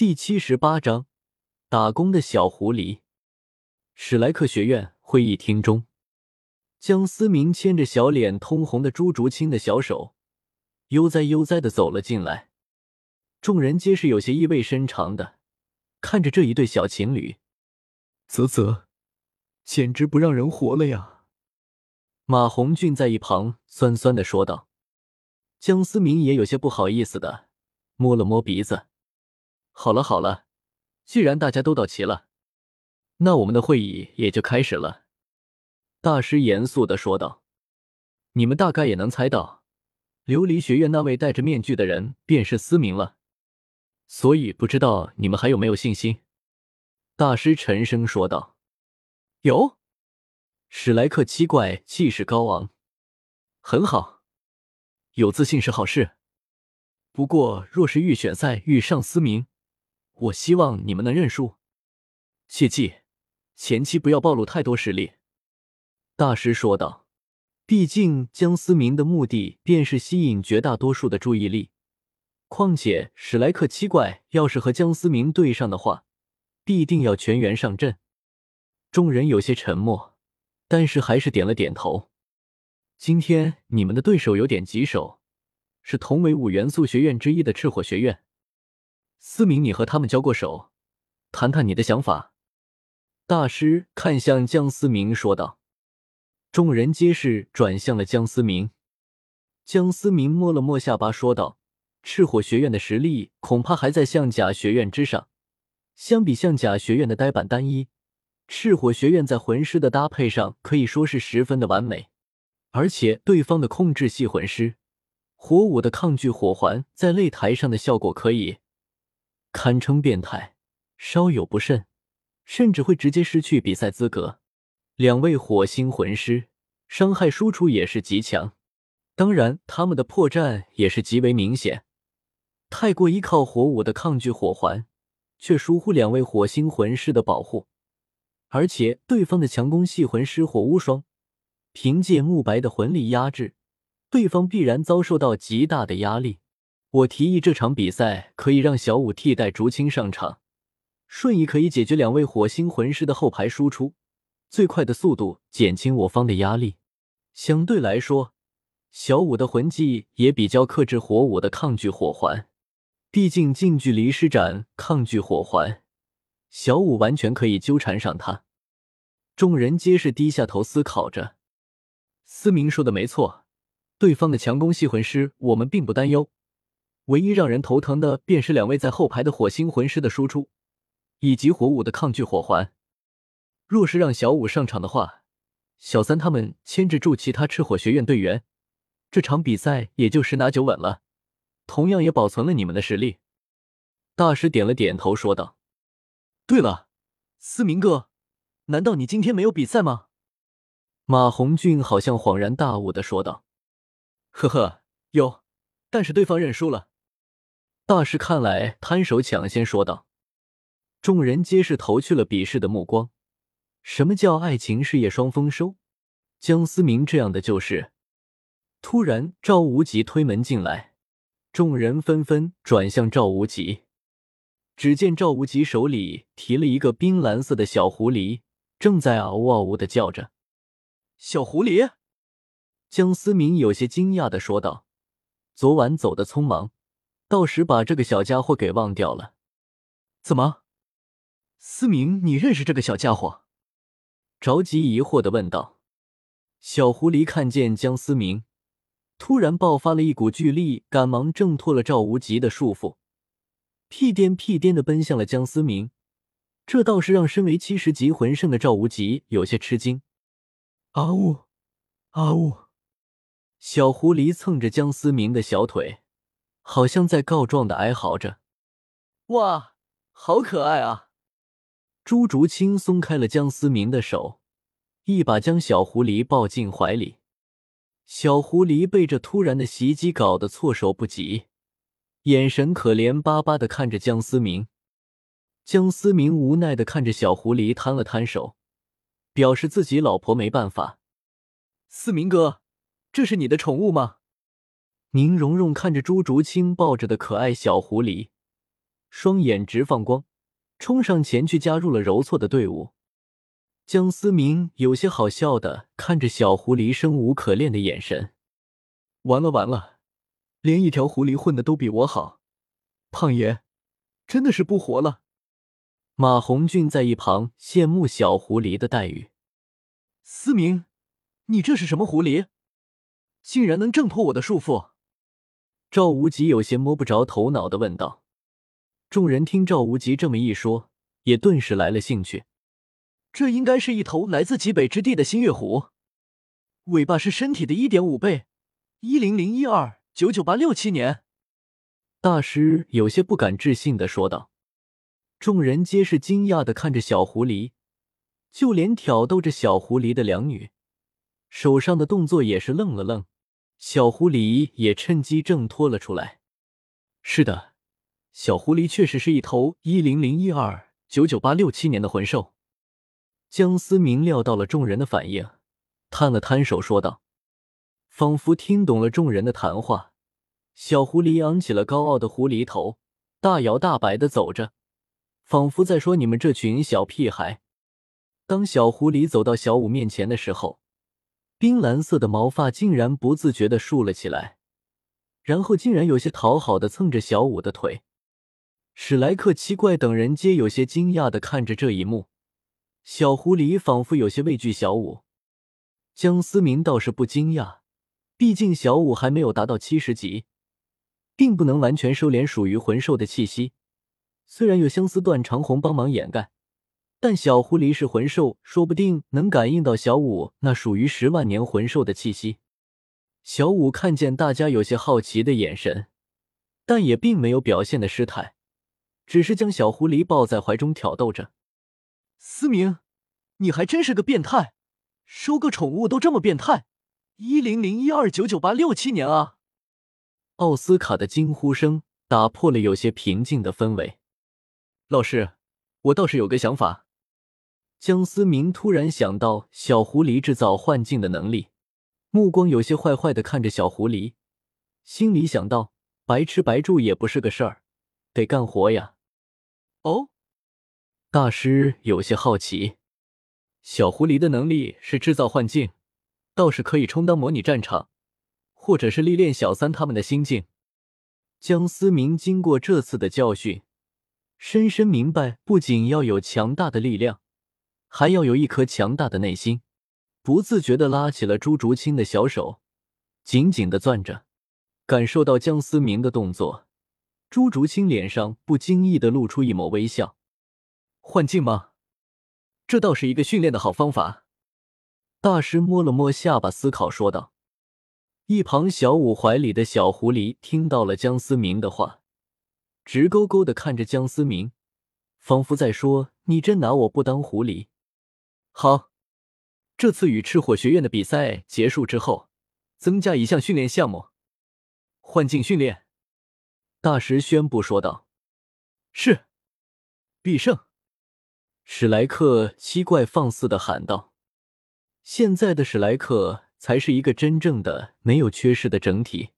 第七十八章打工的小狐狸。史莱克学院会议厅中，江思明牵着小脸通红的朱竹清的小手，悠哉悠哉的走了进来。众人皆是有些意味深长的看着这一对小情侣。啧啧，简直不让人活了呀！马红俊在一旁酸酸的说道。江思明也有些不好意思的摸了摸鼻子。好了好了，既然大家都到齐了，那我们的会议也就开始了。大师严肃的说道：“你们大概也能猜到，琉璃学院那位戴着面具的人便是思明了。所以不知道你们还有没有信心？”大师沉声说道：“有。”史莱克七怪气势高昂：“很好，有自信是好事。不过若是预选赛遇上思明，”我希望你们能认输，切记前期不要暴露太多实力。”大师说道。毕竟江思明的目的便是吸引绝大多数的注意力，况且史莱克七怪要是和江思明对上的话，必定要全员上阵。众人有些沉默，但是还是点了点头。今天你们的对手有点棘手，是同为五元素学院之一的赤火学院。思明，你和他们交过手，谈谈你的想法。大师看向江思明说道。众人皆是转向了江思明。江思明摸了摸下巴说道：“赤火学院的实力恐怕还在象甲学院之上。相比象甲学院的呆板单一，赤火学院在魂师的搭配上可以说是十分的完美。而且对方的控制系魂师，火舞的抗拒火环在擂台上的效果可以。”堪称变态，稍有不慎，甚至会直接失去比赛资格。两位火星魂师伤害输出也是极强，当然他们的破绽也是极为明显。太过依靠火舞的抗拒火环，却疏忽两位火星魂师的保护，而且对方的强攻系魂师火无双，凭借慕白的魂力压制，对方必然遭受到极大的压力。我提议这场比赛可以让小五替代竹青上场，瞬移可以解决两位火星魂师的后排输出，最快的速度减轻我方的压力。相对来说，小五的魂技也比较克制火舞的抗拒火环，毕竟近距离施展抗拒火环，小五完全可以纠缠上他。众人皆是低下头思考着。思明说的没错，对方的强攻系魂师我们并不担忧。唯一让人头疼的，便是两位在后排的火星魂师的输出，以及火舞的抗拒火环。若是让小五上场的话，小三他们牵制住其他赤火学院队员，这场比赛也就十拿九稳了。同样也保存了你们的实力。大师点了点头，说道：“对了，思明哥，难道你今天没有比赛吗？”马红俊好像恍然大悟的说道：“呵呵，有，但是对方认输了。”大师看来摊手抢先说道，众人皆是投去了鄙视的目光。什么叫爱情事业双丰收？江思明这样的就是。突然，赵无极推门进来，众人纷纷转向赵无极。只见赵无极手里提了一个冰蓝色的小狐狸，正在嗷呜嗷呜的叫着。小狐狸，江思明有些惊讶的说道：“昨晚走的匆忙。”到时把这个小家伙给忘掉了？怎么，思明，你认识这个小家伙？着急疑惑的问道。小狐狸看见江思明，突然爆发了一股巨力，赶忙挣脱了赵无极的束缚，屁颠屁颠的奔向了江思明。这倒是让身为七十级魂圣的赵无极有些吃惊。啊呜，啊呜！小狐狸蹭着江思明的小腿。好像在告状的哀嚎着，哇，好可爱啊！朱竹清松开了江思明的手，一把将小狐狸抱进怀里。小狐狸被这突然的袭击搞得措手不及，眼神可怜巴巴的看着江思明。江思明无奈的看着小狐狸，摊了摊手，表示自己老婆没办法。思明哥，这是你的宠物吗？宁荣荣看着朱竹清抱着的可爱小狐狸，双眼直放光，冲上前去加入了揉搓的队伍。江思明有些好笑的看着小狐狸生无可恋的眼神，完了完了，连一条狐狸混的都比我好，胖爷真的是不活了。马红俊在一旁羡慕小狐狸的待遇。思明，你这是什么狐狸？竟然能挣脱我的束缚？赵无极有些摸不着头脑的问道。众人听赵无极这么一说，也顿时来了兴趣。这应该是一头来自极北之地的星月虎，尾巴是身体的一点五倍，一零零一二九九八六七年。大师有些不敢置信的说道。众人皆是惊讶的看着小狐狸，就连挑逗着小狐狸的两女，手上的动作也是愣了愣。小狐狸也趁机挣脱了出来。是的，小狐狸确实是一头一零零一二九九八六七年的魂兽。江思明料到了众人的反应，摊了摊手说道：“仿佛听懂了众人的谈话。”小狐狸昂起了高傲的狐狸头，大摇大摆的走着，仿佛在说：“你们这群小屁孩。”当小狐狸走到小五面前的时候，冰蓝色的毛发竟然不自觉的竖了起来，然后竟然有些讨好的蹭着小五的腿。史莱克、七怪等人皆有些惊讶的看着这一幕。小狐狸仿佛有些畏惧小五，江思明倒是不惊讶，毕竟小五还没有达到七十级，并不能完全收敛属于魂兽的气息。虽然有相思断长虹帮忙掩盖，但小狐狸是魂兽，说不定能感应到小五那属于十万年魂兽的气息。小五看见大家有些好奇的眼神，但也并没有表现的失态，只是将小狐狸抱在怀中挑逗着。思明，你还真是个变态，收个宠物都这么变态！一零零一二九九八六七年啊！奥斯卡的惊呼声打破了有些平静的氛围。老师，我倒是有个想法。江思明突然想到小狐狸制造幻境的能力，目光有些坏坏的看着小狐狸，心里想到：白吃白住也不是个事儿，得干活呀。哦。大师有些好奇，小狐狸的能力是制造幻境，倒是可以充当模拟战场，或者是历练小三他们的心境。江思明经过这次的教训，深深明白，不仅要有强大的力量，还要有一颗强大的内心。不自觉的拉起了朱竹清的小手，紧紧的攥着。感受到江思明的动作，朱竹清脸上不经意的露出一抹微笑。幻境吗？这倒是一个训练的好方法。大师摸了摸下巴，思考说道。一旁小五怀里的小狐狸听到了江思明的话，直勾勾的看着江思明，仿佛在说：“你真拿我不当狐狸。”好，这次与赤火学院的比赛结束之后，增加一项训练项目——幻境训练。大师宣布说道：“是，必胜。”史莱克七怪放肆的喊道：“现在的史莱克才是一个真正的没有缺失的整体。”